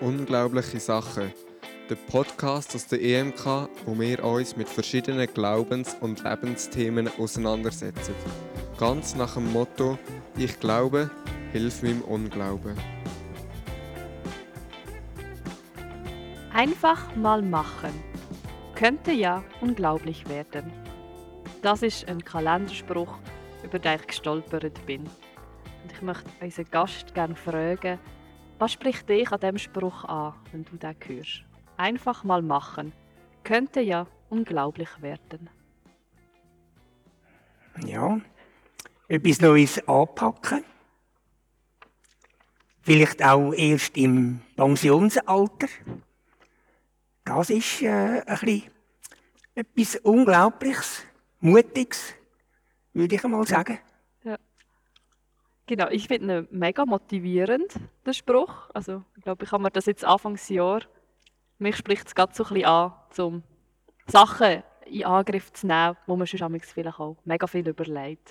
Unglaubliche Sachen. Der Podcast aus der EMK, wo wir uns mit verschiedenen Glaubens- und Lebensthemen auseinandersetzen. Ganz nach dem Motto: Ich glaube, hilf meinem Unglauben. Einfach mal machen. Könnte ja unglaublich werden. Das ist ein Kalenderspruch, über den ich gestolpert bin. Und ich möchte unseren Gast gerne fragen, was spricht dich an diesem Spruch an, wenn du den hörst? Einfach mal machen. Könnte ja unglaublich werden. Ja, etwas Neues anpacken. Vielleicht auch erst im Pensionsalter. Das ist äh, ein bisschen etwas Unglaubliches, Mutiges, würde ich einmal sagen. Genau, ich finde ihn mega motivierend, der Spruch. Also, ich glaube, ich habe mir das jetzt Anfangsjahr, mich spricht es gerade so ein bisschen an, um Sachen in Angriff zu nehmen, wo man sonst vielleicht auch mega viel überlegt.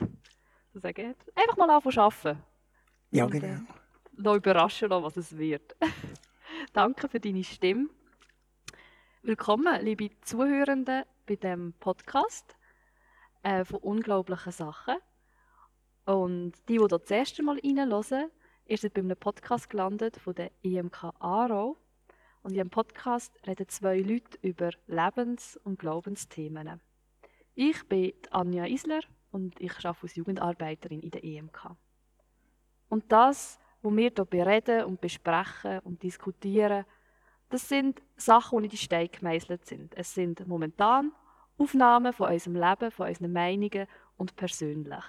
So sagen, einfach mal anfangen zu arbeiten. Ja, Und, äh, genau. noch überraschen lassen, was es wird. Danke für deine Stimme. Willkommen, liebe Zuhörenden, bei dem Podcast äh, von unglaublichen Sachen. Und die, die dort das erste Mal reinhören, seid bei einem Podcast gelandet von der IMK Aarau. Und in diesem Podcast reden zwei Leute über Lebens- und Glaubensthemen. Ich bin die Anja Isler und ich arbeite als Jugendarbeiterin in der EMK. Und das, was wir hier bereden und besprechen und diskutieren, das sind Sachen, die in Stein gemeißelt sind. Es sind momentan Aufnahmen von unserem Leben, von unseren Meinungen und persönlich.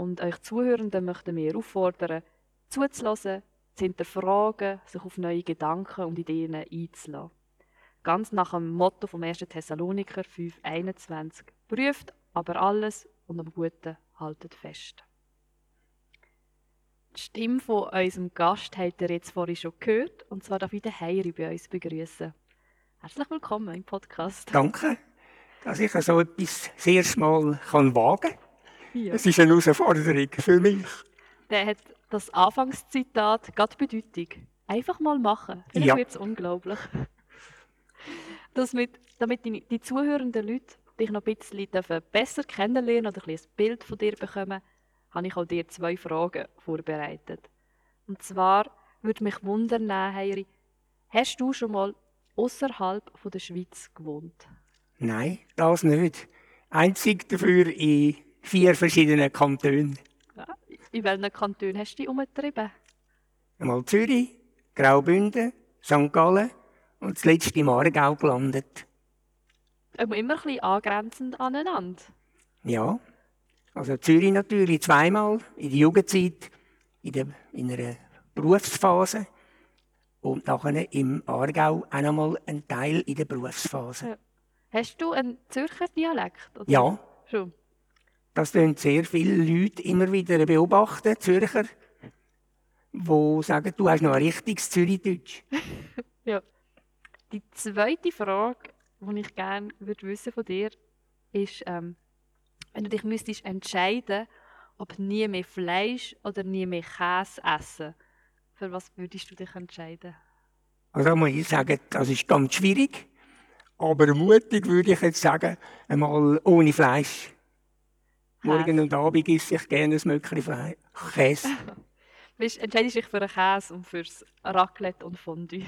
Und euch Zuhörenden möchten wir auffordern, zuzulassen, zu hinterfragen, sich auf neue Gedanken und Ideen einzulassen. Ganz nach dem Motto vom 1. Thessaloniker 5,21. Prüft aber alles und am Guten haltet fest. Die Stimme von unserem Gast habt ihr jetzt vorhin schon gehört, und zwar darf ich den Heiri bei uns begrüßen. Herzlich willkommen im Podcast. Danke, dass ich so etwas das erste Mal kann wagen kann. Ja. Es ist eine Herausforderung für mich. Der hat das Anfangszitat gerade Bedeutung. Einfach mal machen. Vielleicht Ja. wird es unglaublich. Das mit, damit die, die zuhörenden Leute dich noch ein bisschen dürfen besser kennenlernen oder ein, bisschen ein Bild von dir bekommen, habe ich auch dir zwei Fragen vorbereitet. Und zwar würde mich wundern, Heiri, hast du schon mal außerhalb der Schweiz gewohnt? Nein, das nicht. Einzig dafür in vier verschiedenen Kantonen. Ja. In welchen Kantonen hast du dich umgetrieben? Einmal Zürich, Graubünden, St. Gallen und zuletzt im Aargau gelandet. Immer ein bisschen angrenzend aneinander. Ja, also Zürich natürlich zweimal in der Jugendzeit, in, der, in einer Berufsphase und nachher im Aargau auch einmal ein Teil in der Berufsphase. Hast du einen Zürcher Dialekt? Oder? Ja, Schon. Das tun sehr viele Leute immer wieder beobachten, Zürcher, die sagen, du hast noch ein richtiges Zürichdeutsch. Ja. Die zweite Frage, die ich gerne würde wissen von dir, ist, ähm, wenn du dich müsstest entscheiden, ob nie mehr Fleisch oder nie mehr Käse essen, für was würdest du dich entscheiden? Also muss ich sagen, das ist ganz schwierig. Aber mutig würde ich jetzt sagen, einmal ohne Fleisch. Morgen und Abend esse ich gerne ein Mückchen Fleisch. Käse. Bist, entscheidest dich für einen Käse und fürs Raclette und Fondue?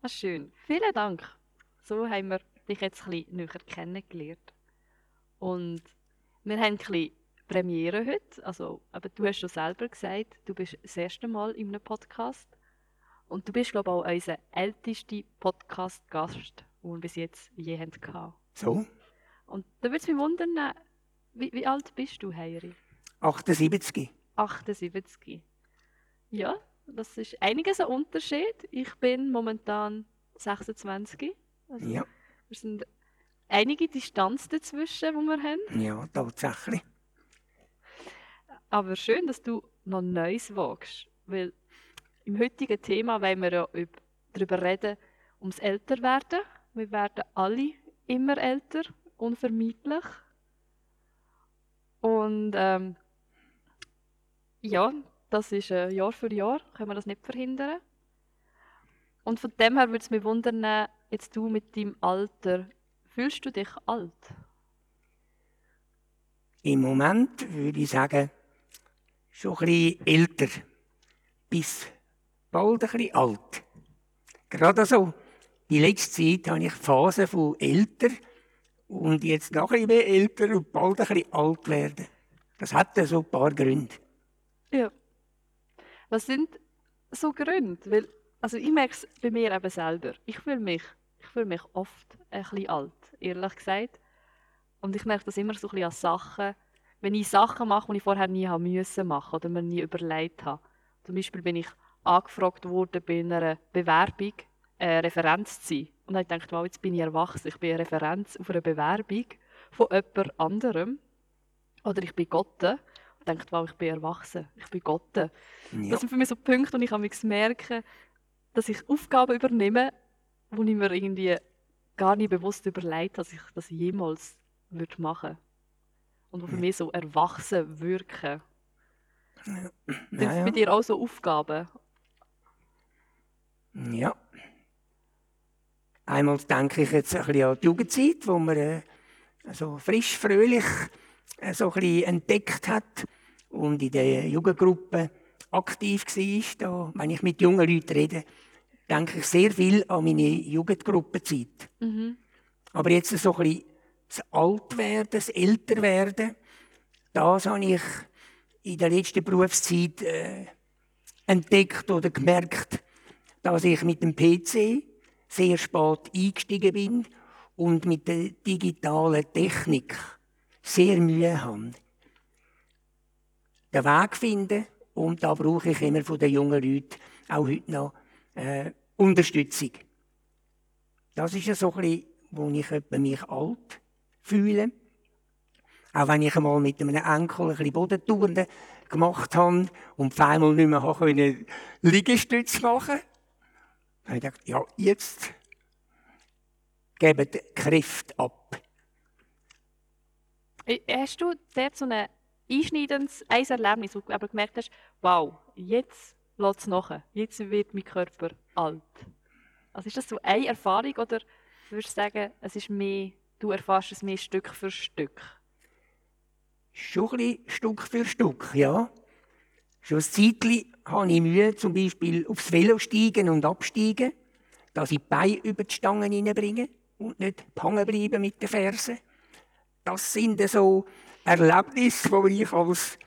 ah, schön. Vielen Dank. So haben wir dich jetzt ein bisschen näher kennengelernt. Und wir haben ein bisschen Premiere heute. Also, aber du hast schon selber gesagt, du bist das erste Mal in einem Podcast. Und du bist, glaube ich, auch unser ältester Podcast-Gast, den wir bis jetzt je hatten. So, Und da würde es mich wundern, wie, wie alt bist du, Heiri? 78. 78. Ja, das ist einiges ein Unterschied. Ich bin momentan 26. Also Ja, Wir sind einige Distanz dazwischen, die wir haben. ja, tatsächlich. Aber schön, dass du noch Neues wagst. Weil im heutigen Thema wollen wir ja üb- darüber reden, ums Älterwerden. Wir werden alle immer älter, unvermeidlich. Und ähm, ja, Das ist äh, Jahr für Jahr, können wir das nicht verhindern. Und von dem her würde es mich wundern, jetzt du mit deinem Alter, fühlst du dich alt? Im Moment würde ich sagen, schon ein bisschen älter. Bis bald ein bisschen alt. Gerade so. Die letzte Zeit habe ich Phasen von älter und jetzt noch ein bisschen älter und bald ein bisschen alt werden. Das hat so ein paar Gründe. Ja. Was sind so Gründe? Weil, also ich merke es bei mir eben selber. Ich fühle mich, ich fühle mich oft ein bisschen alt, ehrlich gesagt. Und ich merke das immer so ein bisschen an Sachen, wenn ich Sachen mache, die ich vorher nie haben müssen machen oder mir nie überlegt habe. Zum Beispiel bin ich angefragt worden bei einer Bewerbung, eine Referenz zu sein. Und dann dachte ich, wow, jetzt bin ich erwachsen, ich bin eine Referenz auf einer Bewerbung von jemand anderem. Oder ich bin Gott. Und dachte, wow, ich bin erwachsen, ich bin Gott. Ja. Das sind für mich so Punkte, wo ich am merke, dass ich Aufgaben übernehme, wo ich mir irgendwie gar nicht bewusst überlegt habe, dass ich das jemals würde machen Und wo für mich so erwachsen wirken. Sind Ja, es ja. bei dir auch so Aufgaben? Ja. Einmal denke ich jetzt ein bisschen an die Jugendzeit, wo man äh, so frisch, fröhlich äh, so ein bisschen entdeckt hat und in der Jugendgruppe aktiv war. Da, wenn ich mit jungen Leuten rede, denke ich sehr viel an meine Jugendgruppenzeit. Mhm. Aber jetzt so ein bisschen das Altwerden, das Älterwerden, das habe ich in der letzten Berufszeit äh, entdeckt oder gemerkt, dass ich mit dem PC sehr spät eingestiegen bin und mit der digitalen Technik sehr Mühe habe. Den Weg finden und da brauche ich immer von den jungen Leuten auch heute noch äh, Unterstützung. Das ist ja so ein bisschen, wo ich mich alt fühle. Auch wenn ich einmal mit einem Enkel ein bisschen Bodentouren gemacht habe und auf einmal nicht mehr Liegestütze machen konnte, habe ich gedacht, ja, jetzt geben die Kräfte ab. Äh, Hast du dort so ein einschneidendes ein Erlebnis, wo du aber gemerkt hast, wow, jetzt lässt es nach, jetzt wird mein Körper alt? Also ist das so eine Erfahrung oder würdest du sagen, es ist mehr, du erfährst es mehr Stück für Stück? Schon ein Stück für Stück, ja. Schon ein Zeitchen habe ich Mühe, zum Beispiel aufs Velo steigen und absteigen, dass ich die Beine über die Stangen hineinbringe und nicht hängen bleiben mit den Fersen. Das sind so Erlebnisse, die ich als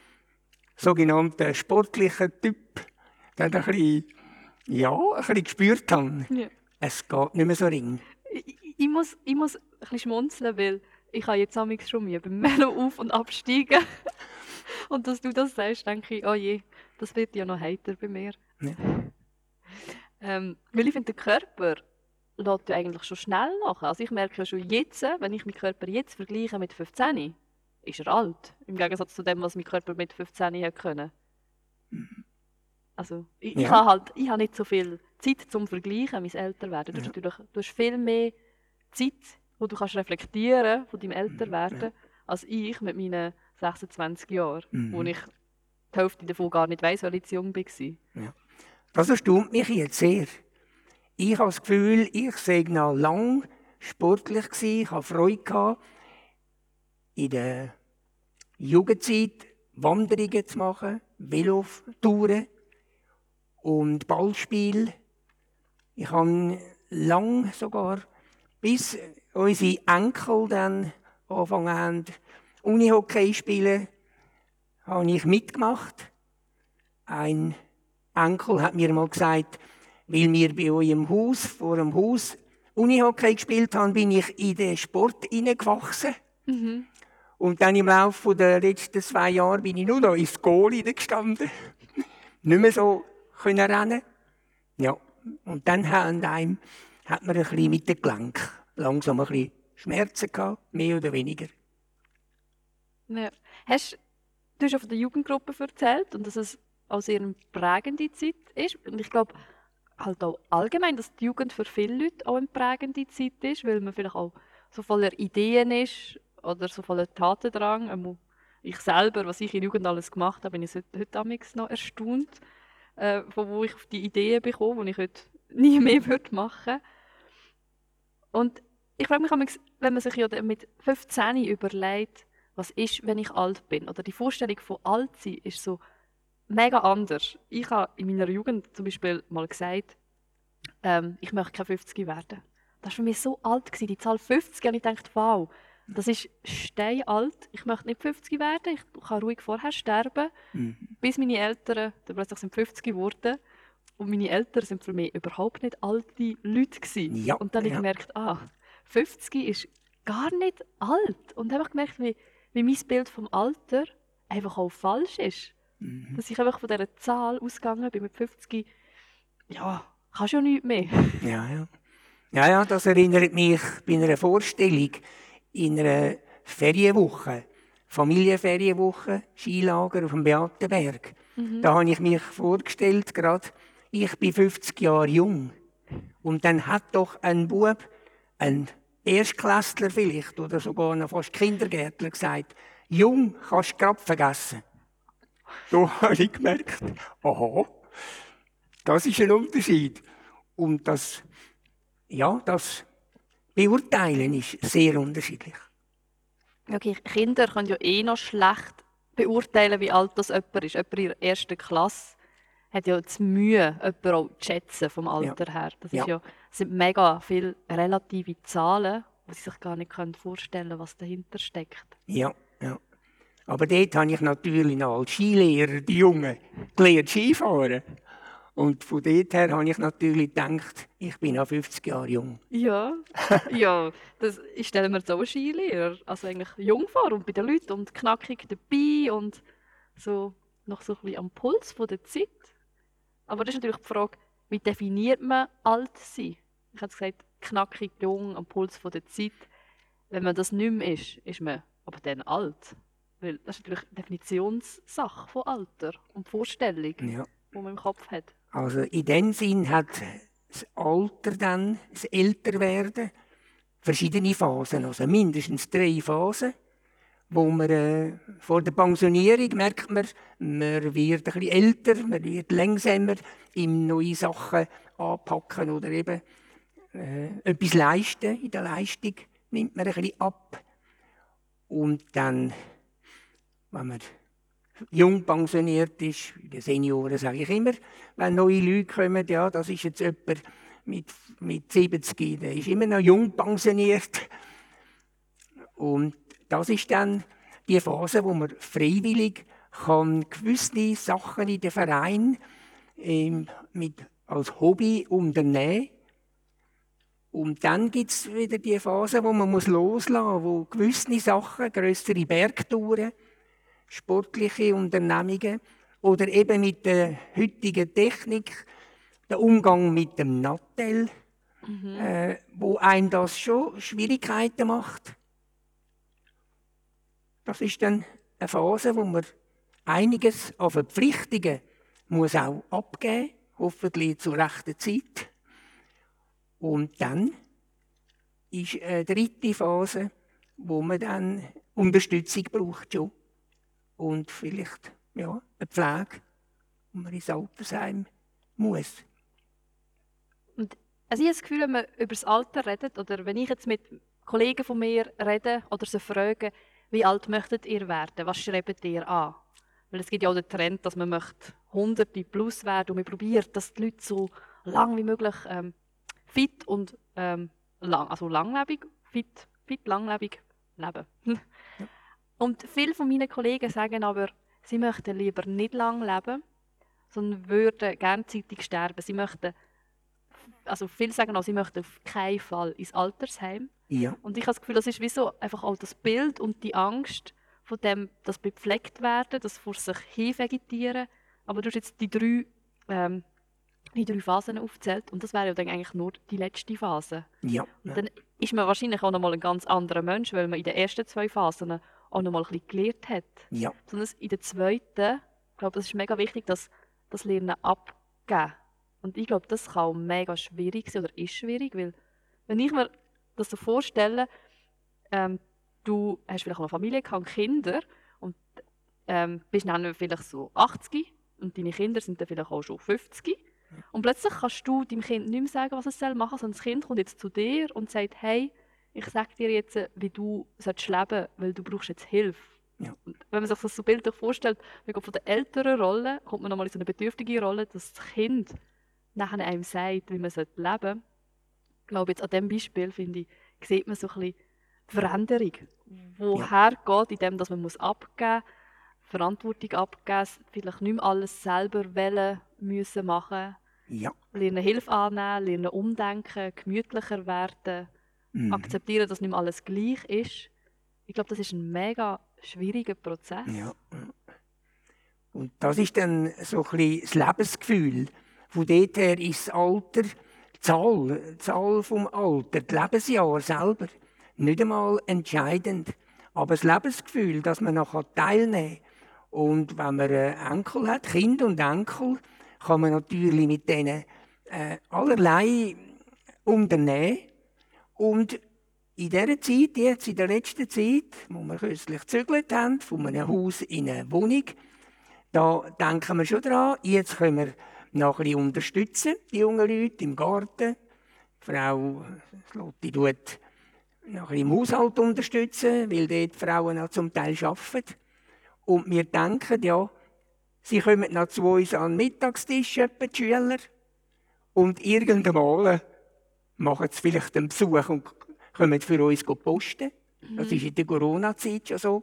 sogenannter sportlicher Typ dann ein bisschen, ja, ein bisschen gespürt habe. Ja. Es geht nicht mehr so ring. Ich, ich- ich, muss, ich muss ein bisschen schmunzeln, weil ich habe jetzt amigs schon Mühe beim Velo auf- und absteigen. und dass du das sagst, denke ich, oh je, das wird ja noch heiter bei mir. Ja. Ähm, weil ich finde, der Körper lässt ja eigentlich schon schnell nach. Also ich merke ja schon jetzt, wenn ich meinen Körper jetzt vergleiche mit 15, ist er alt. Im Gegensatz zu dem, was mein Körper mit 15 hätte können. Also ich, ich Ja. habe halt, ich habe nicht so viel Zeit zum Vergleichen, mein Älterwerden. Du, hast natürlich, du hast viel mehr Zeit, wo du kannst reflektieren von deinem Älterwerden, als ich mit meinen 26 Jahren, wo Mhm. ich die Hälfte davon gar nicht weiss, weil ich zu jung war. Das erstaunt mich jetzt sehr. Ich habe das Gefühl, ich sei noch lang sportlich gewesen, ich habe Freude gehabt, in der Jugendzeit Wanderungen zu machen, Velotouren und Ballspiel. Ich habe lang sogar, bis unsere Enkel dann angefangen haben, Unihockey spielen, habe ich mitgemacht. Ein Enkel hat mir mal gesagt, weil wir bei euch im Haus, vor dem Haus, Unihockey gespielt haben, bin ich in den Sport hineingewachsen. Und dann im Laufe der letzten zwei Jahre bin ich nur noch ins Goal hineingestanden. Nicht mehr so können rennen. Ja. Und dann haben einem, hat man ein bisschen mit den Gelenken langsam ein bisschen Schmerzen gehabt, mehr oder weniger. Ja. Hast, du hast von der Jugendgruppe erzählt und dass es auch sehr eine prägende Zeit ist. Und ich glaube halt auch allgemein, dass die Jugend für viele Leute auch eine prägende Zeit ist, weil man vielleicht auch so voller Ideen ist oder so voller Tatendrang. Ich selber, was ich in Jugend alles gemacht habe, bin ich heute, amigs noch erstaunt, äh, von wo ich die Ideen bekomme, die ich heute nie mehr würde machen Und ich frage mich amigs, wenn man sich ja mit 15 überlegt, was ist, wenn ich alt bin, oder die Vorstellung von alt sein ist so mega anders. Ich habe in meiner Jugend zum Beispiel mal gesagt, ähm, ich möchte keine 50 werden. Das war für mich so alt, gewesen, die Zahl 50, und ich dachte, wow, das ist steinalt. Ich möchte nicht 50 werden, ich kann ruhig vorher sterben, Mhm. bis meine Eltern dann plötzlich sind 50 geworden. Und meine Eltern sind für mich überhaupt nicht alte Leute gewesen. Ja, Und dann habe ich ja. gemerkt, ah, 50 ist gar nicht alt. Und habe ich gemerkt, wie, wie mein Bild vom Alter einfach auch falsch ist. Mhm. Dass ich einfach von dieser Zahl ausgegangen bin mit 50, ja, kannst ja nichts mehr. Ja, ja. Ja, ja, das erinnert mich bei einer Vorstellung in einer Ferienwoche, Familienferienwoche, Skilager auf dem Beatenberg. Da habe ich mich vorgestellt, gerade, ich bin 50 Jahre jung. Und dann hat doch ein Bub, ein Erstklässler vielleicht, oder sogar noch fast Kindergärtler gesagt, jung kannst du grad vergessen. Da habe ich gemerkt, aha, das ist ein Unterschied. Und das, ja, das Beurteilen ist sehr unterschiedlich. Okay, Kinder können ja eh noch schlecht beurteilen, wie alt das jemand ist. Jemand in der ersten Klasse hat ja die Mühe, jemanden auch zu schätzen vom Alter her. Das Ja. ja, sind mega viele relative Zahlen, wo sie sich gar nicht vorstellen können, was dahinter steckt. Ja, ja. Aber dort habe ich natürlich noch als Skilehrer die Jungen gelernt Skifahren. Und von dort her habe ich natürlich gedacht, ich bin auch 50 Jahre jung. Ja, ja, das, ich stelle mir so Skilehrer, also eigentlich jung vor und bei den Leuten und knackig dabei und so noch so ein bisschen am Puls von der Zeit. Aber das ist natürlich die Frage, wie definiert man alt sein? Ich habe gesagt, knackig jung am Puls von der Zeit. Wenn man das nicht mehr ist, ist man aber dann alt. Weil das ist natürlich eine Definitionssache von Alter und Vorstellung, Ja. die man im Kopf hat. Also in dem Sinn hat das Alter dann, das Älterwerden, verschiedene Phasen, also mindestens drei Phasen, wo man äh, vor der Pensionierung merkt man, man wird ein bisschen älter, man wird langsamer im neue Sachen anpacken oder eben äh, etwas leisten. In der Leistung nimmt man ein bisschen ab. Und dann, wenn man jung pensioniert ist, den Senioren sage ich immer, wenn neue Leute kommen, ja, das ist jetzt jemand mit, mit 70, der ist immer noch jung pensioniert. Und das ist dann die Phase, wo man freiwillig kann gewisse Sachen in den Verein ähm, mit, als Hobby unternehmen und dann gibt es wieder die Phase, wo man muss loslassen muss, wo gewisse Sachen, größere Bergtouren, sportliche Unternehmungen oder eben mit der heutigen Technik, der Umgang mit dem Nattel, äh, wo einem das schon Schwierigkeiten macht. Das ist dann eine Phase, wo man einiges an Verpflichtungen muss auch abgeben, hoffentlich zur rechten Zeit. Und dann ist eine dritte Phase, wo man dann Unterstützung braucht schon. Und vielleicht ja, eine Pflege, wo man ins Altersheim muss. Und also ich habe das Gefühl, wenn man über das Alter redet, oder wenn ich jetzt mit Kollegen von mir rede oder sie frage, wie alt möchtet ihr werden, was schreibt ihr an? Weil es gibt ja auch den Trend, dass man möchte Hunderte plus werden und man probiert, dass die Leute so lang wie möglich ähm, fit und ähm, lang, also langlebig, fit, fit, langlebig leben. Und viele von meinen Kollegen sagen aber, sie möchten lieber nicht lang leben, sondern würden gerne zeitig sterben. Sie möchten also viele sagen auch, sie möchten auf keinen Fall ins Altersheim. Ja, Und ich habe das Gefühl, das ist wie so einfach auch das Bild und die Angst von dem, das bepflegt werden, das vor sich hinvegetieren. Aber du hast jetzt die drei, ähm, die drei Phasen aufgezählt und das wäre ja dann eigentlich nur die letzte Phase. ja. Und dann ist man wahrscheinlich auch nochmal ein ganz anderer Mensch, weil man in den ersten zwei Phasen auch nochmal ein bisschen gelernt hat. ja. Sondern in der zweiten, ich glaube, das ist mega wichtig, dass das Lernen abgeben. Und ich glaube, das kann auch mega schwierig sein oder ist schwierig, weil wenn ich mir das so vorstelle, ähm, du hast vielleicht noch Familie, gehabt, Kinder und ähm, bist dann vielleicht so 80 und deine Kinder sind dann vielleicht auch schon 50. Und plötzlich kannst du deinem Kind nicht mehr sagen, was es soll machen sondern das Kind kommt jetzt zu dir und sagt, hey, ich sage dir jetzt, wie du sollst leben weil du brauchst jetzt Hilfe. Ja. Und wenn man sich das so bildlich vorstellt, man geht von der älteren Rolle, kommt man nochmal in so eine bedürftige Rolle, dass das Kind nachher einem sagt, wie man leben sollte. Ich glaube, jetzt an diesem Beispiel, finde ich, sieht man so ein bisschen die Veränderung, woher geht, in dem, dass man muss abgeben muss, Verantwortung abgeben, vielleicht nicht mehr alles selber wollen, müssen machen, Ja. lernen Hilfe annehmen, lernen umdenken, gemütlicher werden, Mhm. akzeptieren, dass nicht mehr alles gleich ist. Ich glaube, das ist ein mega schwieriger Prozess. Ja. Und das ist dann so ein bisschen das Lebensgefühl. Von dort her ist das Alter, die Zahl, die Zahl vom Alter, die Lebensjahre selber, nicht einmal entscheidend. Aber das Lebensgefühl, dass man noch teilnehmen kann. Und wenn man Enkel hat, Kind und Enkel, kann man natürlich mit denen äh, allerlei unternehmen. Und in dieser Zeit, jetzt in der letzten Zeit, wo wir kürzlich gezügelt haben, von einem Haus in eine Wohnung, da denken wir schon dran, jetzt können wir noch ein bisschen unterstützen, die jungen Leute im Garten. Die Frau Lotti tut noch ein bisschen im Haushalt unterstützen, weil dort die Frauen auch zum Teil arbeiten. Und wir denken, ja, sie kommen noch zu uns an den Mittagstisch, etwa die Schüler, und irgendwann machen sie vielleicht einen Besuch und kommen für uns posten. Das war in der Corona-Zeit schon so.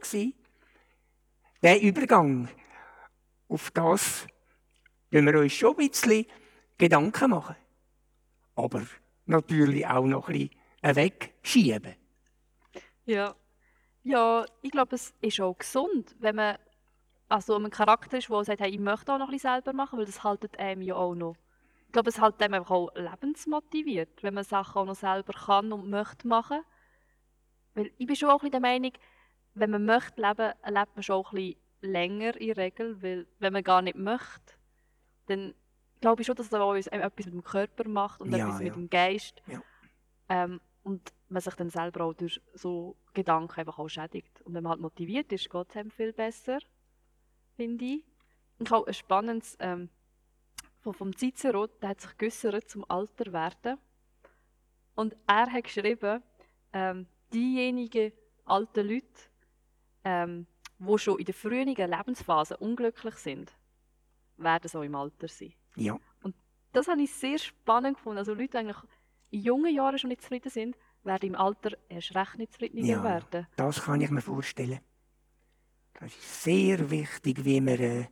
Der Übergang, auf das müssen wir uns schon ein bisschen Gedanken machen. Aber natürlich auch noch ein bisschen wegschieben. Ja. Ja, ich glaube, es ist auch gesund, wenn man also ein Charakter ist, der sagt, hey, ich möchte auch noch ein bisschen selber machen, weil das haltet einem ja auch noch. Ich glaube, es hält einem einfach auch lebensmotiviert, wenn man Sachen auch noch selber kann und möchte machen. Weil ich bin schon auch ein der Meinung, wenn man möchte leben, lebt man schon auch ein bisschen länger in der Regel, weil wenn man gar nicht möchte, dann glaube ich schon, dass das auch etwas mit dem Körper macht und Ja, etwas ja. mit dem Geist. Ja. Ähm, und man sich dann selber auch durch so Gedanken einfach auch schädigt. Und wenn man halt motiviert ist, geht es einem viel besser, finde ich. Und ich habe ein spannendes ähm, von, vom Cicero, der hat sich geäussert zum Alter werden. Und er hat geschrieben, ähm, diejenigen alten Leute, ähm, die schon in der frühen Lebensphase unglücklich sind, werden so im Alter sein. Ja, Das habe ich sehr spannend gefunden. Also Leute, die eigentlich in jungen Jahren schon nicht zufrieden sind, werden im Alter erst recht nicht zufrieden Ja. werden. das kann ich mir vorstellen. Das ist sehr wichtig, wie man äh,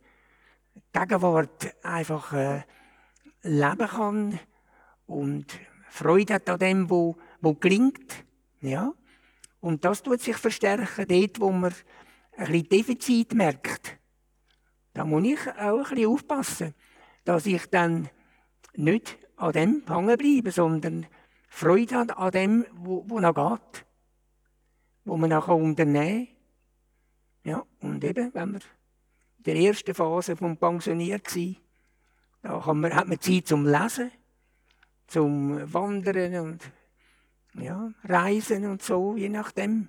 Gegenwart einfach äh, leben kann und Freude hat an dem, wo, wo gelingt. Ja? Und das tut sich verstärken dort, wo man ein bisschen Defizit merkt. Da muss ich auch ein bisschen aufpassen, dass ich dann nicht an dem hängen bleibe, sondern Freude habe an dem, wo, wo noch geht. Wo man noch unternehmen kann. Ja, und eben, wenn man in der ersten Phase vom Pensioniert sein, da kann man, hat man Zeit zum Lesen, zum Wandern und ja, Reisen und so, je nachdem,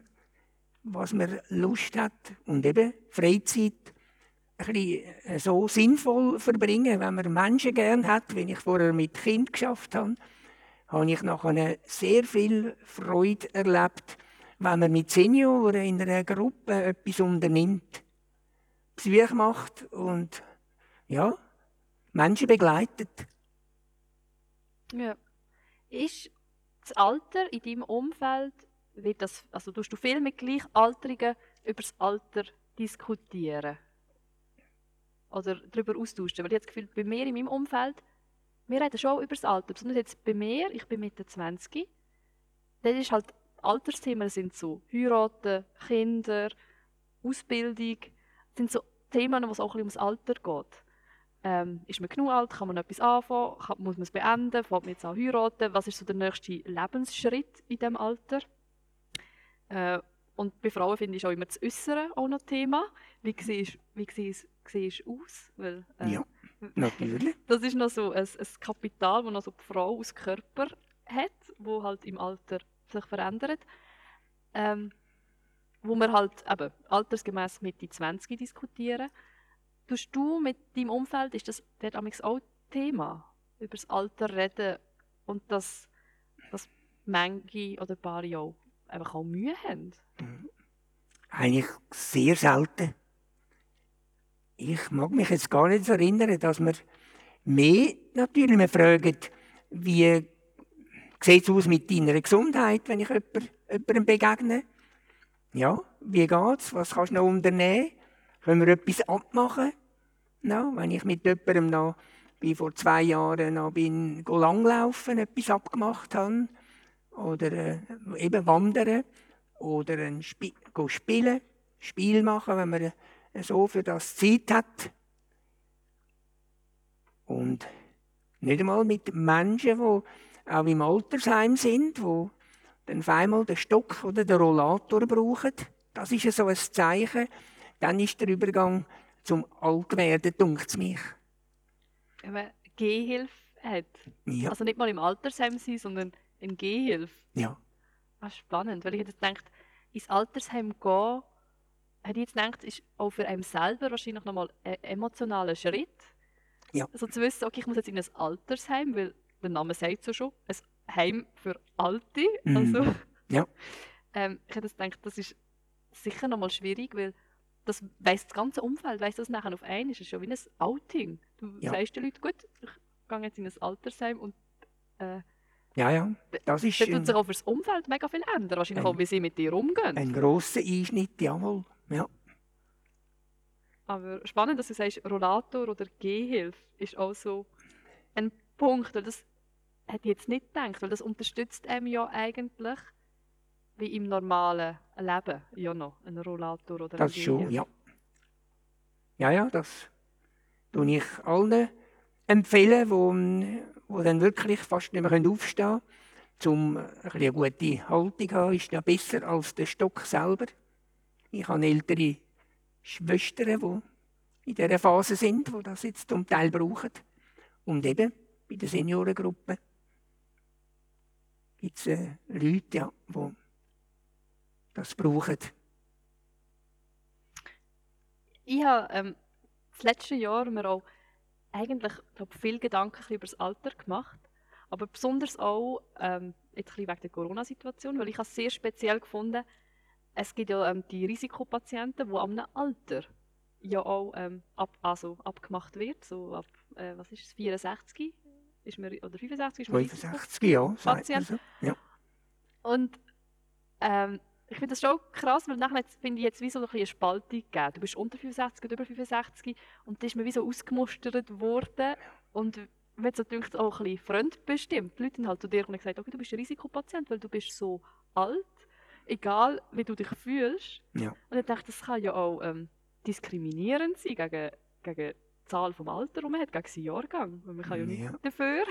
was man Lust hat. Und eben Freizeit bisschen äh, so sinnvoll verbringen, wenn man Menschen gern hat, wenn ich vorher mit Kind geschafft habe, habe ich nachher sehr viel Freude erlebt, wenn man mit Senioren in einer Gruppe etwas unternimmt, Besuch macht und ja, Menschen begleitet. Ja. Ist das Alter in deinem Umfeld, wird das, also tust du viel mit Gleichaltrigen über das Alter diskutieren? Oder darüber austauschen? Weil ich habe das Gefühl, bei mir in meinem Umfeld, wir reden schon über das Alter. Besonders jetzt bei mir, ich bin Mitte 20, dann ist halt, Altersthemen sind so Heiraten, Kinder, Ausbildung, sind so Themen, wo es auch ein ums Alter geht. Ähm, ist man genug alt? Kann man etwas anfangen? Kann, muss man es beenden? Fängt man jetzt an heiraten? Was ist so der nächste Lebensschritt in diesem Alter? Äh, und bei Frauen finde ich auch immer das Äußere auch noch Thema. Wie siehst wie siehst- aus? Weil, äh, Ja, natürlich. Das ist noch so ein, ein Kapital, das noch so die Frau aus Körper hat, wo halt im Alter sich verändert. Ähm, wo wir halt eben altersgemäß Mitte 20 diskutieren. Tust du mit deinem Umfeld, ist das dort auch Thema, über das Alter reden und dass, dass manche oder ein paar ja auch einfach auch Mühe haben? Eigentlich sehr selten. Ich mag mich jetzt gar nicht erinnern, dass wir mehr natürlich wir fragen, wie sieht es aus mit deiner Gesundheit, wenn ich jemand, jemandem begegne? Ja, wie geht's? Was kannst du noch unternehmen? Können wir etwas abmachen? No, wenn ich mit jemandem noch wie vor zwei Jahren noch bin langlaufen, etwas abgemacht habe, oder äh, eben wandern, oder ein Sp spielen, Spiel machen, wenn äh, so für das Zeit hat. Und nicht einmal mit Menschen, die auch im Altersheim sind, die dann auf einmal den Stock oder den Rollator brauchen. Das ist so ein Zeichen. Dann ist der Übergang zum Altwerden, dunkt es mich. Wenn man Gehhilfe hat. Ja. Also nicht mal im Altersheim sein, sondern in Gehhilfe. Ja. Das ist spannend, weil ich jetzt gedacht, ins Altersheim gehen, hätte ich jetzt gedacht, ist auch für einen selber wahrscheinlich nochmal ein emotionaler Schritt. Ja. Also zu wissen, okay, ich muss jetzt in ein Altersheim, weil der Name sagt es ja schon, ein Heim für Alte. Mhm. Also, Ja. ähm, ich hätte gedacht, das ist sicher nochmal schwierig, weil das weiss das ganze Umfeld, weiss das nachher auf einen, ist es schon wie ein Outing. Du Ja. sagst den Leuten, gut, ich gehe jetzt in ein Altersheim und äh, Ja, ja. Das ist dann tut sich auch fürs Umfeld mega viel ändern. Wahrscheinlich Ein- auch, wie sie mit dir umgehen. ein grosser Einschnitt, jawohl. Ja. Aber spannend, dass du sagst, Rollator oder Gehhilfe ist auch so ein Punkt. Weil das hätte ich jetzt nicht gedacht, weil das unterstützt einem ja eigentlich wie im normalen Leben ja noch, ein Rollator oder Das schon, ja. Ja, ja, das tue ich allen empfehlen, wo, wo dann wirklich fast nicht mehr aufstehen können. Um eine gute Haltung zu haben, ist ja besser als der Stock selber. Ich habe ältere Schwestern, die in dieser Phase sind, die das jetzt zum Teil brauchen. Und eben bei der Seniorengruppe gibt es äh, Leute, ja, die das brauchen. Ich habe ähm, das letzte Jahr mir auch eigentlich glaub, viel Gedanken über das Alter gemacht. Aber besonders auch ähm, jetzt ein bisschen wegen der Corona-Situation, weil ich habe es sehr speziell gefunden, es gibt ja ähm, die Risikopatienten, die am Alter ja auch ähm, ab, also abgemacht wird, so ab, äh, was ist es, 64 ist man, oder 65 ist man Risiko- 65 Jahre, sagt man Patient. so. Ja. Und ähm, ich finde das schon krass, weil nachher jetzt finde ich jetzt wie so ein eine Spaltung gegeben. Du bist unter 65 oder über 65 und da ist mir wie so ausgemustert worden und mir hat so auch ein bisschen fremdbestimmt. Die Leute haben halt zu dir und gesagt, okay, du bist ein Risikopatient, weil du bist so alt, egal wie du dich fühlst. Ja. Und ich dachte, das kann ja auch ähm, diskriminierend sein gegen, gegen die Zahl vom Alter, die man hat, gegen seinen Jahrgang. Weil man kann ja, Ja. nicht dafür.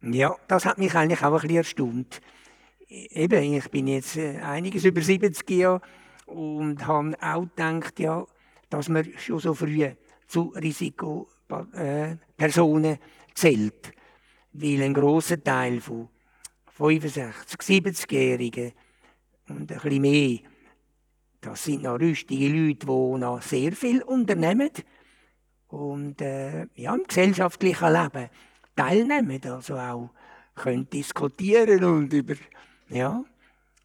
Ja, das hat mich eigentlich auch ein bisschen erstaunt. Eben, ich bin jetzt äh, einiges über 70 Jahre und habe auch gedacht, ja, dass man schon so früh zu Risikopersonen äh, zählt. Weil ein grosser Teil von 65, 70-Jährigen und ein bisschen mehr, das sind noch rüstige Leute, die noch sehr viel unternehmen und äh, ja, im gesellschaftlichen Leben teilnehmen, also auch können diskutieren und über, ja.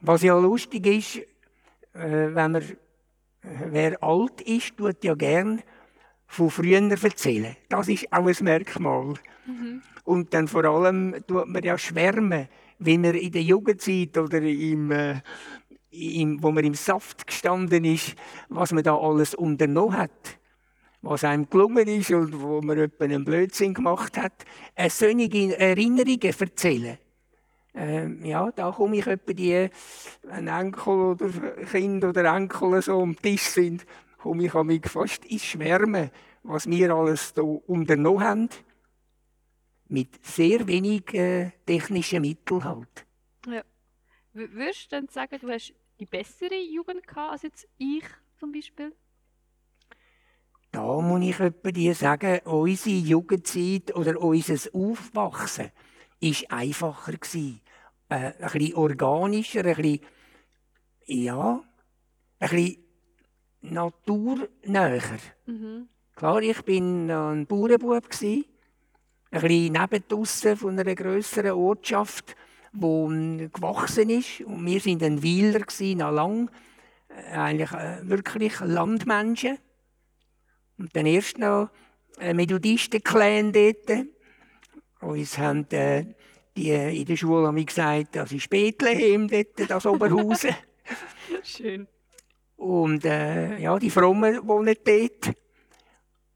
Was ja lustig ist, äh, wenn man, äh, wer alt ist, tut ja gern von früher erzählen. Das ist auch ein Merkmal. Und dann vor allem tut man ja schwärmen, wie man in der Jugendzeit oder im, äh, im, wo man im Saft gestanden ist, was man da alles unternommen hat was einem gelungen ist und wo man einen Blödsinn gemacht hat, eine solche Erinnerungen erzählen. Ähm, ja, da komme ich etwa die, wenn Enkel oder Kind oder Enkel so am Tisch sind, komme ich mich fast ins Schwärmen, was wir alles hier unternommen haben. Mit sehr wenig äh, technischen Mitteln halt. W- Würdest du denn sagen, du hast die bessere Jugend gehabt als jetzt ich zum Beispiel? Da muss ich etwa dir sagen, unsere Jugendzeit oder unser Aufwachsen war einfacher. Gewesen. Äh, ein bisschen organischer, ein bisschen, ja, ein bisschen naturnäher. Mhm. Klar, ich bin ein Bauernbub gsi, ein bisschen nebendaussen von einer grösseren Ortschaft, wo gewachsen ist. Und wir sind ein Weiler gsi, noch lang, äh, eigentlich äh, wirklich Landmenschen. Und dann erst noch ein Methodisten-Clan dort. Uns haben äh, die in der Schule haben wir gesagt, das ist Bethlehem, dort, das Oberhausen. Schön. Und äh, ja, die Frommen wohnen dort.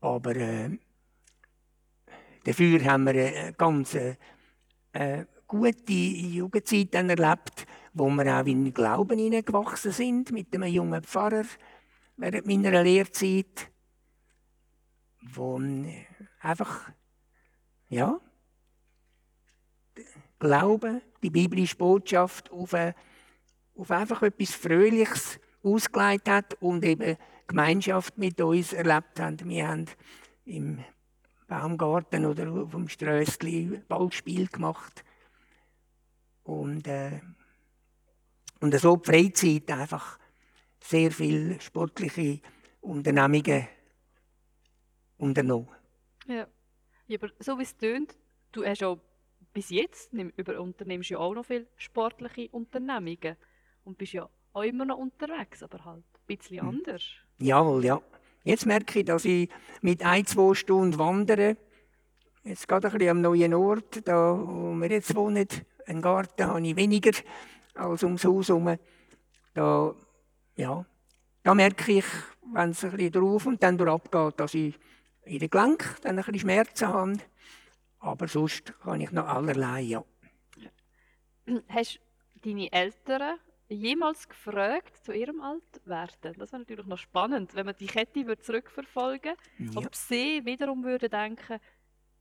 Aber äh, dafür haben wir eine ganz äh, äh, gute Jugendzeit erlebt, wo wir auch in den Glauben hineingewachsen sind, mit einem jungen Pfarrer während meiner Lehrzeit, wo äh, einfach, ja, Glauben, die biblische Botschaft auf, auf einfach etwas Fröhliches ausgelegt hat und eben Gemeinschaft mit uns erlebt haben. Wir haben im Baumgarten oder auf dem Strössli Ballspiel gemacht. Und, äh, und so die Freizeit einfach sehr viele sportliche Unternehmungen unternommen. Ja. ja aber so wie es tönt, du hast auch bis jetzt, über, unternimmst ja auch noch viele sportliche Unternehmungen und bist ja auch immer noch unterwegs, aber halt ein bisschen Mhm. anders. Jawohl, ja. Jetzt merke ich, dass ich mit ein, zwei Stunden wandere. Jetzt gerade ein bisschen am neuen Ort, da wo wir jetzt wohnen. Einen Garten habe ich weniger als ums Haus herum. Da, ja, da merke ich, wenn es ein bisschen drauf und dann durch abgeht, dass ich in den Gelenk dann ein bisschen Schmerzen habe. Aber sonst kann ich noch allerlei, ja. Hast deine Eltern jemals gefragt zu ihrem Altwerden? Das wäre natürlich noch spannend, wenn man die Kette würde zurückverfolgen würde, ja. ob sie wiederum würden denken,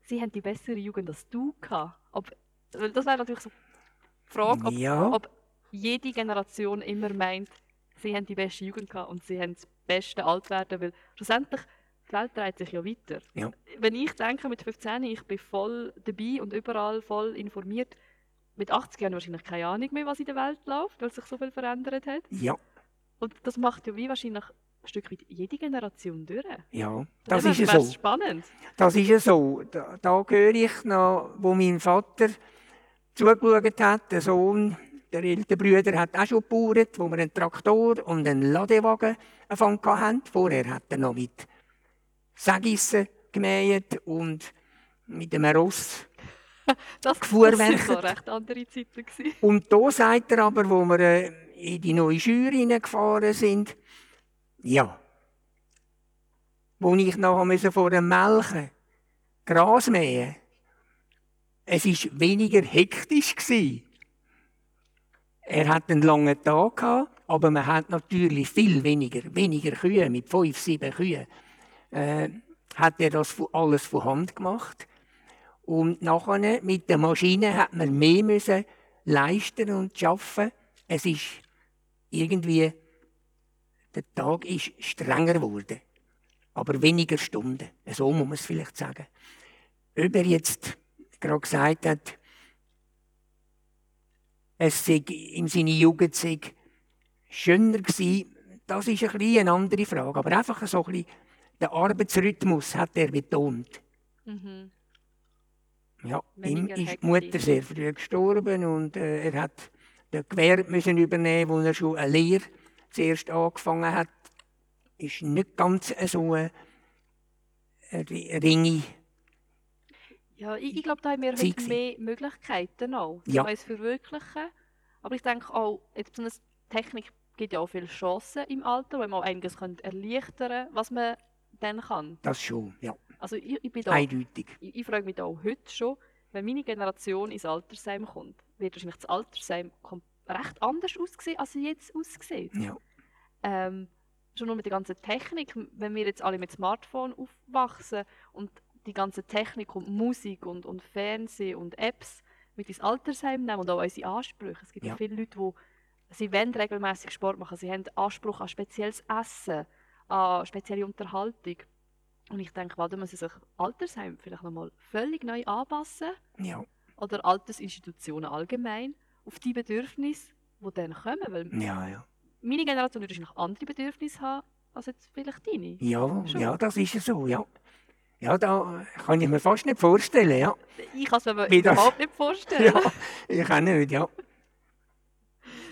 sie haben die bessere Jugend als du gehabt. Ob, weil das wäre natürlich so die Frage, ob, Ja. ob jede Generation immer meint, sie haben die beste Jugend gehabt und sie haben das beste Altwerden, weil schlussendlich die Welt dreht sich ja weiter. Ja. Wenn ich denke, mit 15, ich bin voll dabei und überall voll informiert, mit 80 Jahren wahrscheinlich keine Ahnung mehr, was in der Welt läuft, weil sich so viel verändert hat. Ja, Und das macht ja wie wahrscheinlich ein Stück weit jede Generation durch. ja, das Darum ist so. spannend. Das ist ja so. Da, da höre ich noch, wo mein Vater zugeschaut hat, der Sohn, der ältere Bruder hat auch schon gebaut, wo wir einen Traktor und einen Ladewagen angefangen hatten. Vorher hat er noch mit Sägissen gemäht und mit einem Ross. Das, Gefuhrwerket. das waren recht andere Zeiten. Gewesen. Und da sagt er aber, wo wir äh, in die neue Schür hineingefahren sind, ja, wo ich noch musste vor dem Melken Gras mähen, es war weniger hektisch. Gewesen. Er hat einen langen Tag gehabt, aber man hat natürlich viel weniger, weniger Kühe, mit fünf, sieben Kühen, äh, hat er das alles von Hand gemacht. Und nachher mit der Maschine hat man mehr müssen leisten und schaffen. Es ist irgendwie der Tag ist strenger geworden, aber weniger Stunden. So muss man es vielleicht sagen. Ob er jetzt gerade gesagt hat, es sei in seiner Jugend sei schöner gewesen, das ist ein eine andere Frage. Aber einfach so ein bisschen den Arbeitsrhythmus hat er betont. Mhm. Ja, ihm ist die. Mutter sehr früh gestorben und äh, er hat den Gewerbe müssen übernehmen, wo er schon eine Lehre zuerst angefangen hat. Ist nicht ganz so eine, ringe. Ja, ich, ich glaube, da haben wir heute mehr Möglichkeiten auch, Ja. uns verwirklichen. Aber ich denke auch, jetzt so eine Technik gibt ja auch viele Chancen im Alter, wo man auch einiges könnte erleichtern was man dann kann. Das schon, ja, Also ich, ich bin da, eindeutig. ich, ich frage mich da auch heute schon, wenn meine Generation ins Altersheim kommt, wird wahrscheinlich das Altersheim recht anders aussehen, als es jetzt aussieht. Ja, ähm, schon nur mit der ganzen Technik, wenn wir jetzt alle mit Smartphone aufwachsen und die ganze Technik und Musik und, und Fernsehen und Apps mit ins Altersheim nehmen und auch unsere Ansprüche. Es gibt ja, Ja. viele Leute, die sie wollen regelmäßig Sport machen, sie haben Anspruch an spezielles Essen, an spezielle Unterhaltung. Und ich denke, warte, müssen sich Altersheim vielleicht nochmal völlig neu anpassen ja, oder Altersinstitutionen allgemein auf die Bedürfnisse, die dann kommen. Weil ja, ja. meine Generation würde wahrscheinlich andere Bedürfnisse haben, als jetzt vielleicht deine. Ja, Schon. ja, das ist ja so, ja. Ja, da kann ich mir fast nicht vorstellen, ja. Ich kann es mir Wie das- überhaupt nicht vorstellen. Ja, ich auch nicht, ja.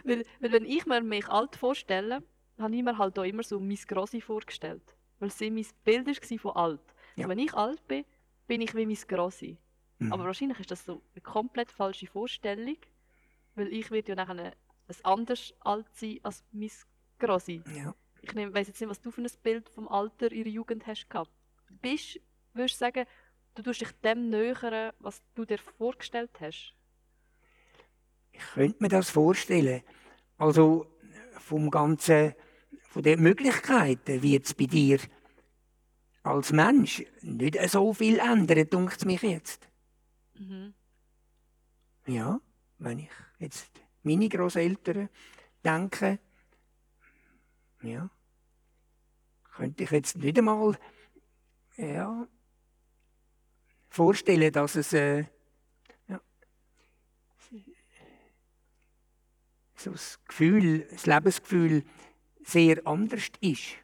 Weil, weil wenn ich mir mich alt vorstelle, habe ich mir halt auch immer so mein Grossi vorgestellt. Weil sie mein Bild war von alt. Ja. Wenn ich alt bin, bin ich wie mein Grossi. Mhm. Aber wahrscheinlich ist das so eine komplett falsche Vorstellung, weil ich werde ja nachher ein anders alt sein als mein Grossi. ja. Ich weiß jetzt nicht, was du für ein Bild vom Alter ihrer Jugend hast gehabt. Bist, würdest du sagen, du tust dich dem nähern, was du dir vorgestellt hast? Ich könnte mir das vorstellen. Also vom ganzen, von den Möglichkeiten wird es bei dir als Mensch nicht so viel ändern, dunkt es mich jetzt. Mhm. Ja, wenn ich jetzt meine Großeltern denke, ja, könnte ich jetzt nicht einmal ja, vorstellen, dass es äh, ja, so das Gefühl, das Lebensgefühl sehr anders ist.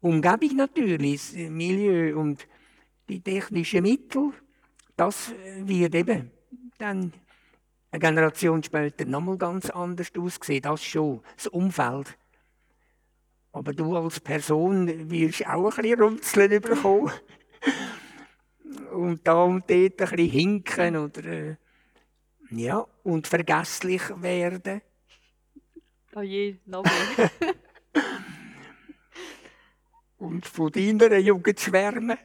Umgebung natürlich, das Milieu und die technischen Mittel, das wird eben dann eine Generation später nochmal ganz anders aussehen. Das schon, das Umfeld. Aber du als Person wirst auch ein bisschen Runzeln bekommen. und da und dort ein bisschen hinken oder äh, ja, und vergesslich werden. Oh je, noch mehr. Und von deiner Jugend schwärmen.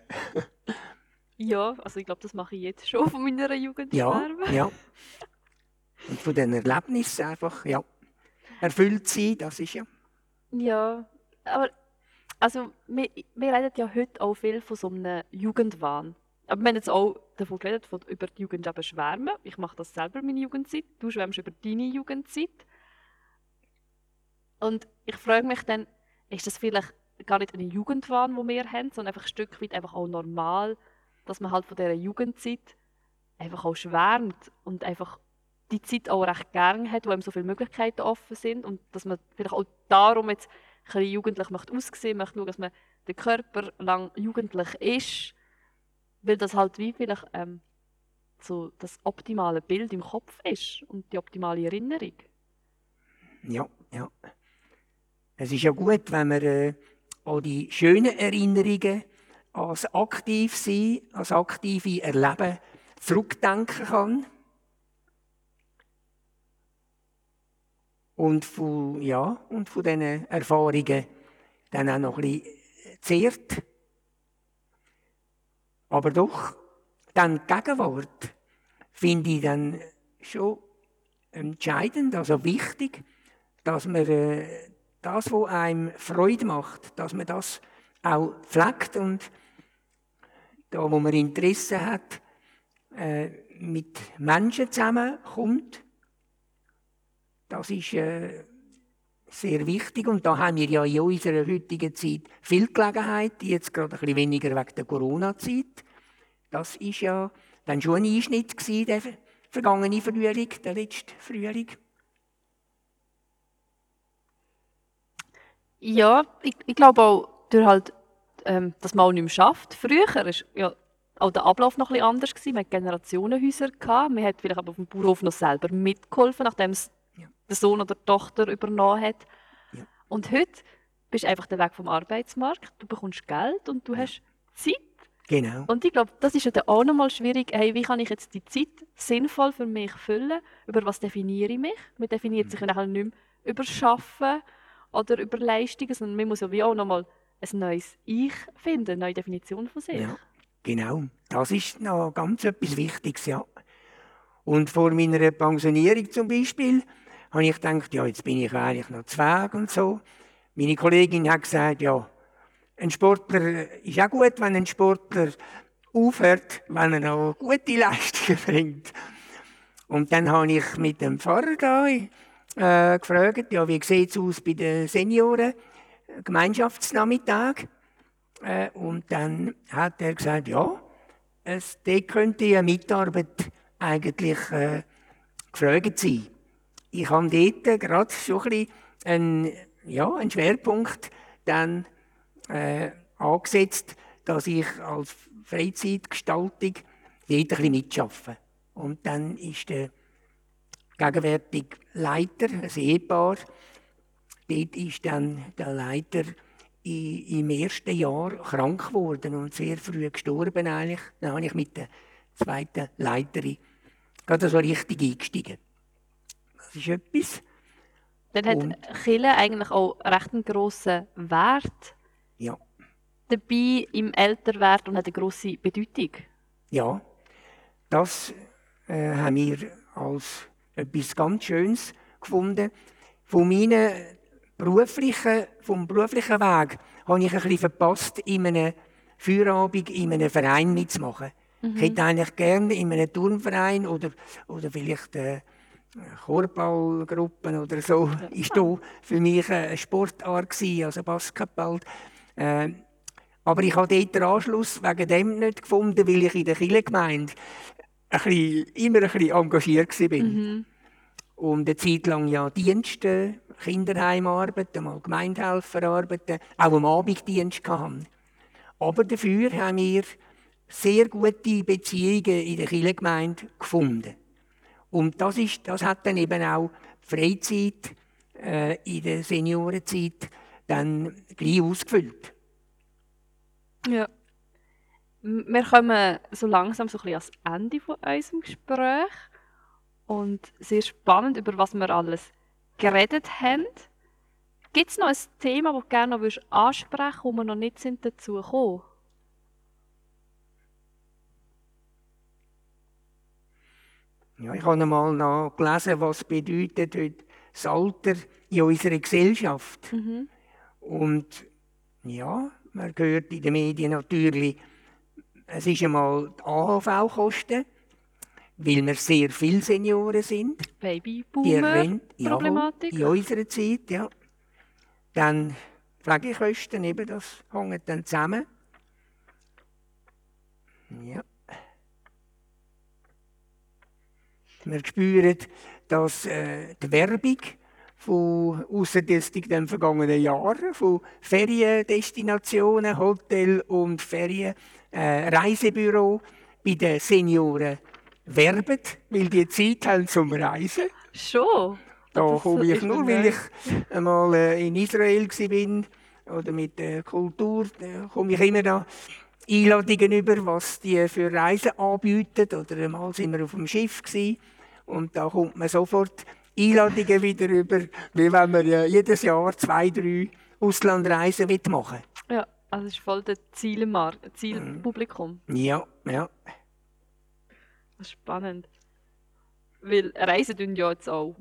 ja, also ich glaube, das mache ich jetzt schon von meiner Jugend. Ja, schwärmen. ja. Und von den Erlebnissen einfach, ja. Erfüllt sein, das ist ja. Ja, aber also wir, wir reden ja heute auch viel von so einem Jugendwahn. Aber wir haben jetzt auch davon geredet, von, über die Jugend eben schwärmen. Ich mache das selber, meine Jugendzeit. Du schwärmst über deine Jugendzeit. Und ich frage mich dann, ist das vielleicht gar nicht ein Jugendwahn, den wir haben, sondern einfach ein Stück weit einfach auch normal, dass man halt von dieser Jugendzeit einfach auch schwärmt und einfach die Zeit auch recht gern hat, wo einem so viele Möglichkeiten offen sind und dass man vielleicht auch darum jetzt ein bisschen jugendlich möchte aussehen möchte, schauen, dass man den Körper lang jugendlich ist, weil das halt wie vielleicht ähm, so das optimale Bild im Kopf ist und die optimale Erinnerung. Ja, ja. Es ist ja gut, wenn man äh, an die schönen Erinnerungen als aktiv sein, als aktive Erleben zurückdenken kann. Und von, ja, und von diesen Erfahrungen dann auch noch ein bisschen zehrt. Aber doch, dann die Gegenwart finde ich dann schon entscheidend, also wichtig, dass man äh, das, was einem Freude macht, dass man das auch pflegt und da, wo man Interesse hat, äh, mit Menschen zusammenkommt. Das ist äh, sehr wichtig und da haben wir ja in unserer heutigen Zeit viel Gelegenheit, jetzt gerade ein bisschen weniger wegen der Corona-Zeit. Das ist ja dann schon ein Einschnitt gewesen, der vergangene Frühling, der letzte Frühling. Ja, ich, ich glaube auch, durch halt, ähm, dass man auch nicht mehr schafft. Früher war ja auch der Ablauf noch ein bisschen anders. Gewesen. Man hat Generationenhäuser. Gehabt. Man hat vielleicht aber auf dem Bauernhof noch selber mitgeholfen, nachdem es Ja. der Sohn oder die Tochter übernommen hat. Ja. Und heute bist du einfach der Weg vom Arbeitsmarkt. Du bekommst Geld und du hast Zeit. Genau. Und ich glaube, das ist ja dann auch nochmal schwierig. Hey, wie kann ich jetzt die Zeit sinnvoll für mich füllen? Über was definiere ich mich? Man definiert sich ja nachher nicht mehr über Schaffen oder über Leistungen, sondern man muss ja wie auch nochmal ein neues Ich finden, eine neue Definition von sich. Ja, genau. Das ist noch ganz etwas Wichtiges, ja. Und vor meiner Pensionierung zum Beispiel habe ich gedacht, ja, jetzt bin ich eigentlich noch zu Weg und so. Meine Kollegin hat gesagt, ja, ein Sportler ist auch gut, wenn ein Sportler aufhört, wenn er noch gute Leistungen bringt. Und dann habe ich mit dem Pfarrer äh, gefragt, ja, wie sieht es aus bei den Senioren, Gemeinschaftsnachmittag. Äh, und dann hat er gesagt, ja, es, dort könnte eine Mitarbeit eigentlich äh, gefragt sein. Ich habe dort gerade schon ein bisschen einen, ja, einen Schwerpunkt dann äh, angesetzt, dass ich als Freizeitgestaltung dort ein bisschen mitarbeite. Und dann ist der gegenwärtig Leiter, ein Ehepaar, dort ist dann der Leiter im ersten Jahr krank geworden und sehr früh gestorben eigentlich. Dann habe ich mit der zweiten Leiterin gerade so richtig eingestiegen. Das ist etwas. Dann hat und, Chile eigentlich auch recht einen grossen Wert ja. dabei im Älterwerden und hat eine grosse Bedeutung. Ja, das äh, haben wir als etwas ganz Schönes gefunden. Von meinen beruflichen, vom beruflichen Weg habe ich ein bisschen verpasst, in einem Feierabend in einem Verein mitzumachen. Mhm. Ich hätte eigentlich gerne in einem Turnverein oder, oder vielleicht äh, Chorballgruppen oder so, ja. ist da für mich eine Sportart gewesen, also Basketball. Äh, aber ich habe dort den Anschluss wegen dem nicht gefunden, weil ich in der Kirchengemeinde ein bisschen, immer ein bisschen engagiert war. Mhm. Und eine Zeit lang ja Dienste, Kinderheimarbeit, einmal Gemeindehelferarbeit, auch am Abenddienst gehabt. Aber dafür haben wir sehr gute Beziehungen in der Kirchengemeinde gefunden. Und das, ist, das hat dann eben auch die Freizeit äh, in der Seniorenzeit dann gleich ausgefüllt. Ja. Wir kommen so langsam so ein bisschen ans Ende von unserem Gespräch. Und sehr spannend, über was wir alles geredet haben. Gibt es noch ein Thema, das du gerne noch ansprechen wo wir noch nicht sind dazu gekommen? Ja, ich habe einmal noch gelesen, was bedeutet heute das Alter in unserer Gesellschaft. Mhm. Und ja, man hört in den Medien natürlich, es ist einmal die AHV-Kosten, weil wir sehr viele Senioren sind. Babyboomer-Problematik. Ja, in unserer Zeit, ja. Dann Pflegekosten, eben, das hängt dann zusammen. Ja. Wir spüren, dass äh, die Werbung von ausserdienstig den vergangenen Jahren, von Feriendestinationen, Hotel und Ferien, Reisebüro bei den Senioren werben, weil die Zeit haben zum Reisen. Schon? Da komme ich nur, weil ich einmal äh, in Israel war oder mit der Kultur, da komme ich immer da Einladungen über, was die für Reisen anbieten. Oder einmal sind wir auf dem Schiff gewesen, und da kommt man sofort Einladungen wieder über, wie wenn man ja jedes Jahr zwei, drei Auslandreisen machen also das ist voll der Zielmarkt, Zielpublikum. Ja, ja. Das ist spannend. Weil Reisen tun ja jetzt auch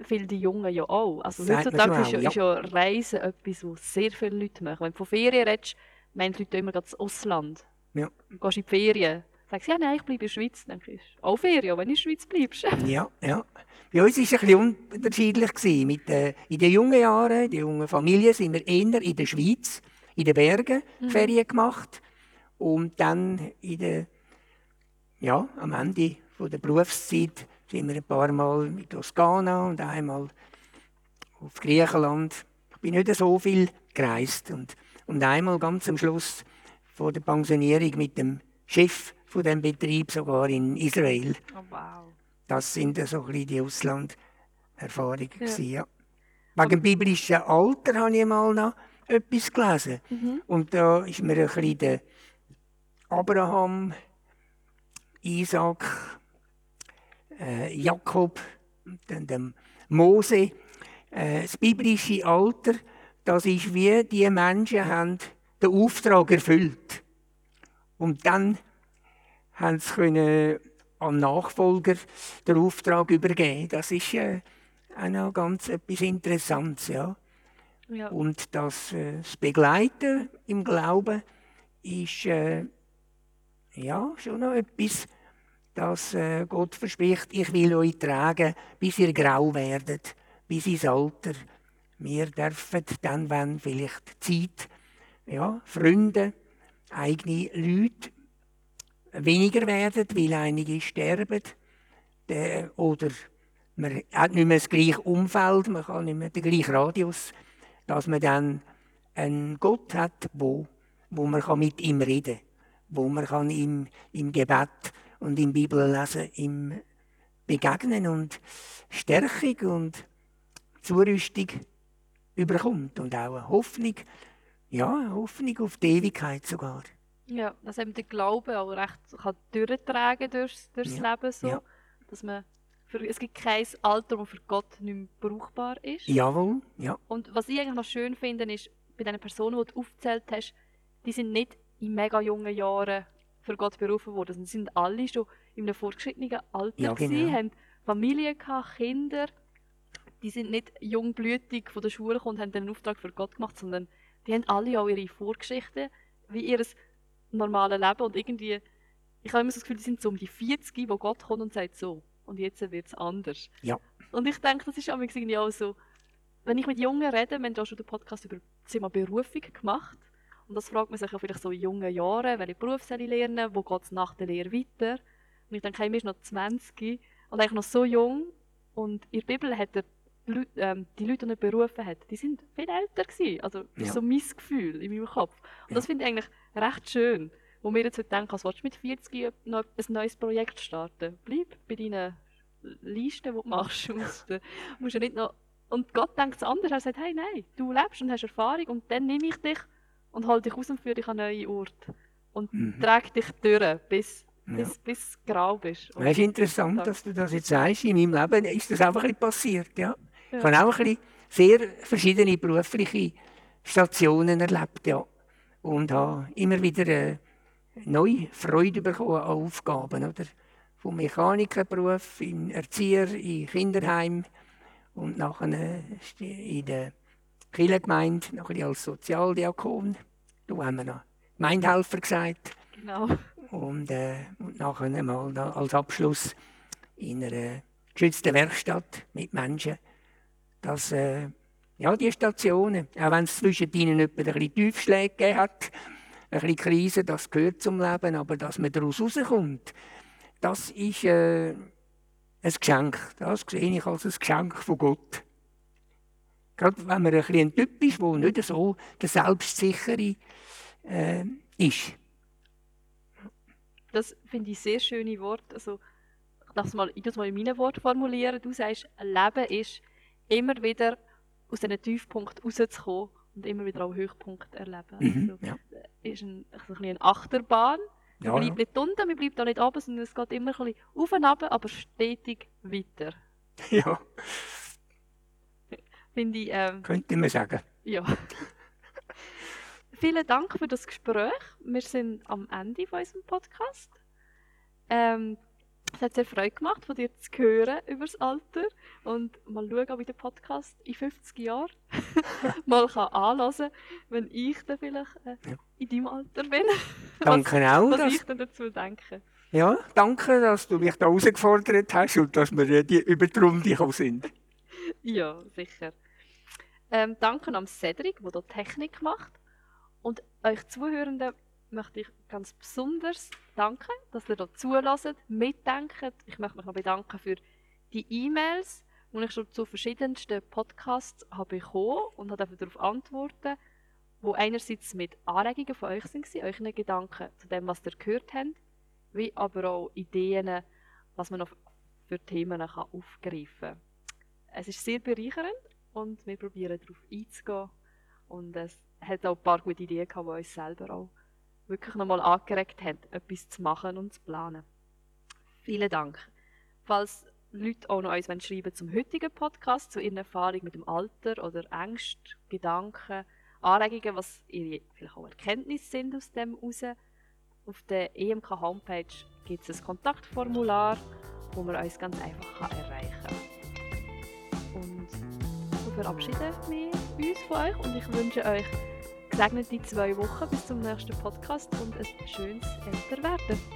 viele die Jungen ja auch. Also heutzutage ist, ja, ist ja Reisen etwas, was sehr viele Leute machen. Wenn du von Ferien redest, meinen die Leute immer das Ausland. Ja. Du gehst in die Ferien. Sagst du, ja, nein, ich bleibe in der Schweiz. Dann ist auch Ferien, wenn du in der Schweiz bleibst. ja, ja. Bei uns war es ein bisschen unterschiedlich. Mit, äh, in den jungen Jahren, in den jungen Familien, sind wir eher in der Schweiz, in den Bergen mhm. Ferien gemacht. Und dann in der, ja, am Ende von der Berufszeit sind wir ein paar Mal mit Toskana und einmal auf Griechenland. Ich bin nicht so viel gereist. Und, und einmal ganz am Schluss vor der Pensionierung mit dem Chef von dem Betrieb sogar in Israel. Oh, wow. Das sind so ein bisschen die Auslanderfahrungen. Ja. ja. Wegen dem biblischen Alter habe ich mal noch etwas gelesen. Mhm. Und da ist mir ein bisschen der Abraham, Isaac, äh, Jakob, dann dem Mose, äh, das biblische Alter, das ist wie die Menschen haben den Auftrag erfüllt. Und dann haben sie können am Nachfolger den Auftrag übergeben. Das ist äh, auch noch ganz etwas Interessantes. Ja. Ja. Und das, äh, das Begleiten im Glauben ist äh, ja, schon noch etwas, das äh, Gott verspricht, ich will euch tragen, bis ihr grau werdet, bis ins Alter. Wir dürfen dann, wenn vielleicht Zeit, ja, Freunde, eigene Leute weniger werden, weil einige sterben oder man hat nicht mehr das gleiche Umfeld, man kann nicht mehr den gleichen Radius, dass man dann einen Gott hat, wo, wo man kann mit ihm reden kann, wo man kann ihm im Gebet und im Bibellesen ihm begegnen und Stärkung und Zurüstung überkommt und auch eine Hoffnung, ja, eine Hoffnung auf die Ewigkeit sogar. Ja, dass eben der Glaube auch recht kann durchtragen durchs, durchs Ja, Leben so. ja. Dass man für, es gibt kein Alter, das für Gott nicht mehr brauchbar ist. Jawohl, ja, Und was ich eigentlich noch schön finde, ist, bei den Personen, die du aufgezählt hast, die sind nicht in mega jungen Jahren für Gott berufen worden. Sie sind alle schon in einem fortgeschrittenen Alter Ja, gewesen, genau. haben Familie gehabt, Kinder. Die sind nicht jungblütig von der Schule gekommen und haben den Auftrag für Gott gemacht, sondern die haben alle auch ihre Vorgeschichte, wie ihr normales Leben und irgendwie, ich habe immer so das Gefühl, die sind so um die 40, wo Gott kommt und sagt so, und jetzt wird es anders. Ja. Und ich denke, das ist auch irgendwie auch so, wenn ich mit Jungen rede, wir haben ja schon den Podcast über das Thema Berufung gemacht. Und das fragt man sich ja vielleicht so in jungen Jahren, welche Beruf soll ich lernen, wo geht es nach der Lehre weiter. Und ich denke, hey, mir ist noch 20 und eigentlich noch so jung. Und in der Bibel hat er die Leute, ähm, die Leute, die er berufen hat, die sind viel älter gewesen. Also das ist Ja. so mein Gefühl in meinem Kopf. Und das finde ich eigentlich recht schön. Wo wir jetzt heute denken, als willst du mit 40 noch ein neues Projekt starten? Bleib bei deinen Listen, die du machst. Du musst, ja nicht noch und Gott denkt es anders. Er sagt, hey, nein, du lebst und hast Erfahrung und dann nehme ich dich und halte dich aus und führe dich an neue Orte. Und Mhm. trage dich durch, bis, Ja. bis, bis du grau bist. Es ist interessant, dass du das jetzt sagst. In meinem Leben ist das einfach ein bisschen passiert. Ja. Ja. Ich habe auch ein bisschen sehr verschiedene berufliche Stationen erlebt. Ja. Und habe immer wieder äh, neue Freude bekommen an Aufgaben. Oder? Vom Mechanikerberuf, in Erzieher, in Kinderheim und nachher äh, in der Kirchengemeinde, nachher als Sozialdiakon. Da haben wir noch Gemeindehelfer gesagt. genau. Und, äh, und nachher mal als Abschluss in einer geschützten Werkstatt mit Menschen. Dass, äh, ja, die Stationen, auch wenn es zwischen ihnen etwa ein bisschen Tiefschläge hat, ein bisschen Krise, das gehört zum Leben, aber dass man daraus rauskommt, das ist äh, ein Geschenk. Das sehe ich als ein Geschenk von Gott. Gerade wenn man ein, bisschen ein Typ ist, der nicht so der Selbstsichere äh, ist. Das finde ich sehr schöne Worte. Also, ich darf es mal, ich mal in meinen Worten formulieren. Du sagst, Leben ist immer wieder aus diesen Tiefpunkt rauszukommen und immer wieder auch Höchpunkte erleben. Mhm, Also, ja. ist ein, also ein bisschen eine Achterbahn. Man Ja, bleibt nicht unten, man bleibt auch nicht oben, sondern es geht immer ein bisschen auf und ab, aber stetig weiter. ja, Finde ich, ähm, könnte man sagen. ja. Vielen Dank für das Gespräch. Wir sind am Ende von unserem Podcast. Ähm, es hat sehr Freude gemacht, von dir zu hören über das Alter und mal schauen, wie der Podcast in 50 Jahren mal kann anhören wenn ich dann vielleicht äh, Ja. in deinem Alter bin. Danke auch. Was Dass, ich dann dazu denke. ja, danke, dass du mich da herausgefordert hast und dass wir äh, die über die Runde sind. Ja, sicher. Ähm, danke an Cedric, der hier Technik macht. Und euch Zuhörenden möchte ich ganz besonders danken, dass ihr hier zulässt, mitdenkt. Ich möchte mich noch bedanken für die E-Mails, die ich schon zu verschiedensten Podcasts habe bekommen und habe darauf antworten, wo einerseits mit Anregungen von euch sind, euren Gedanken zu dem, was ihr gehört habt, wie aber auch Ideen, was man noch für Themen kann aufgreifen kann. Es ist sehr bereichernd und wir probieren darauf einzugehen. Und es hat auch ein paar gute Ideen gehabt, die uns selber auch wirklich nochmal angeregt haben, etwas zu machen und zu planen. Vielen Dank. Falls Leute auch noch uns schreiben zum heutigen Podcast, zu ihren Erfahrungen mit dem Alter oder Ängsten, Gedanken, Anregungen, was ihre vielleicht auch Erkenntnisse sind aus dem heraus, auf der EMK-Homepage gibt es ein Kontaktformular, wo man uns ganz einfach erreichen kann. Und so verabschieden wir uns von euch und ich wünsche euch gesegnete zwei Wochen bis zum nächsten Podcast und ein schönes Älterwerden.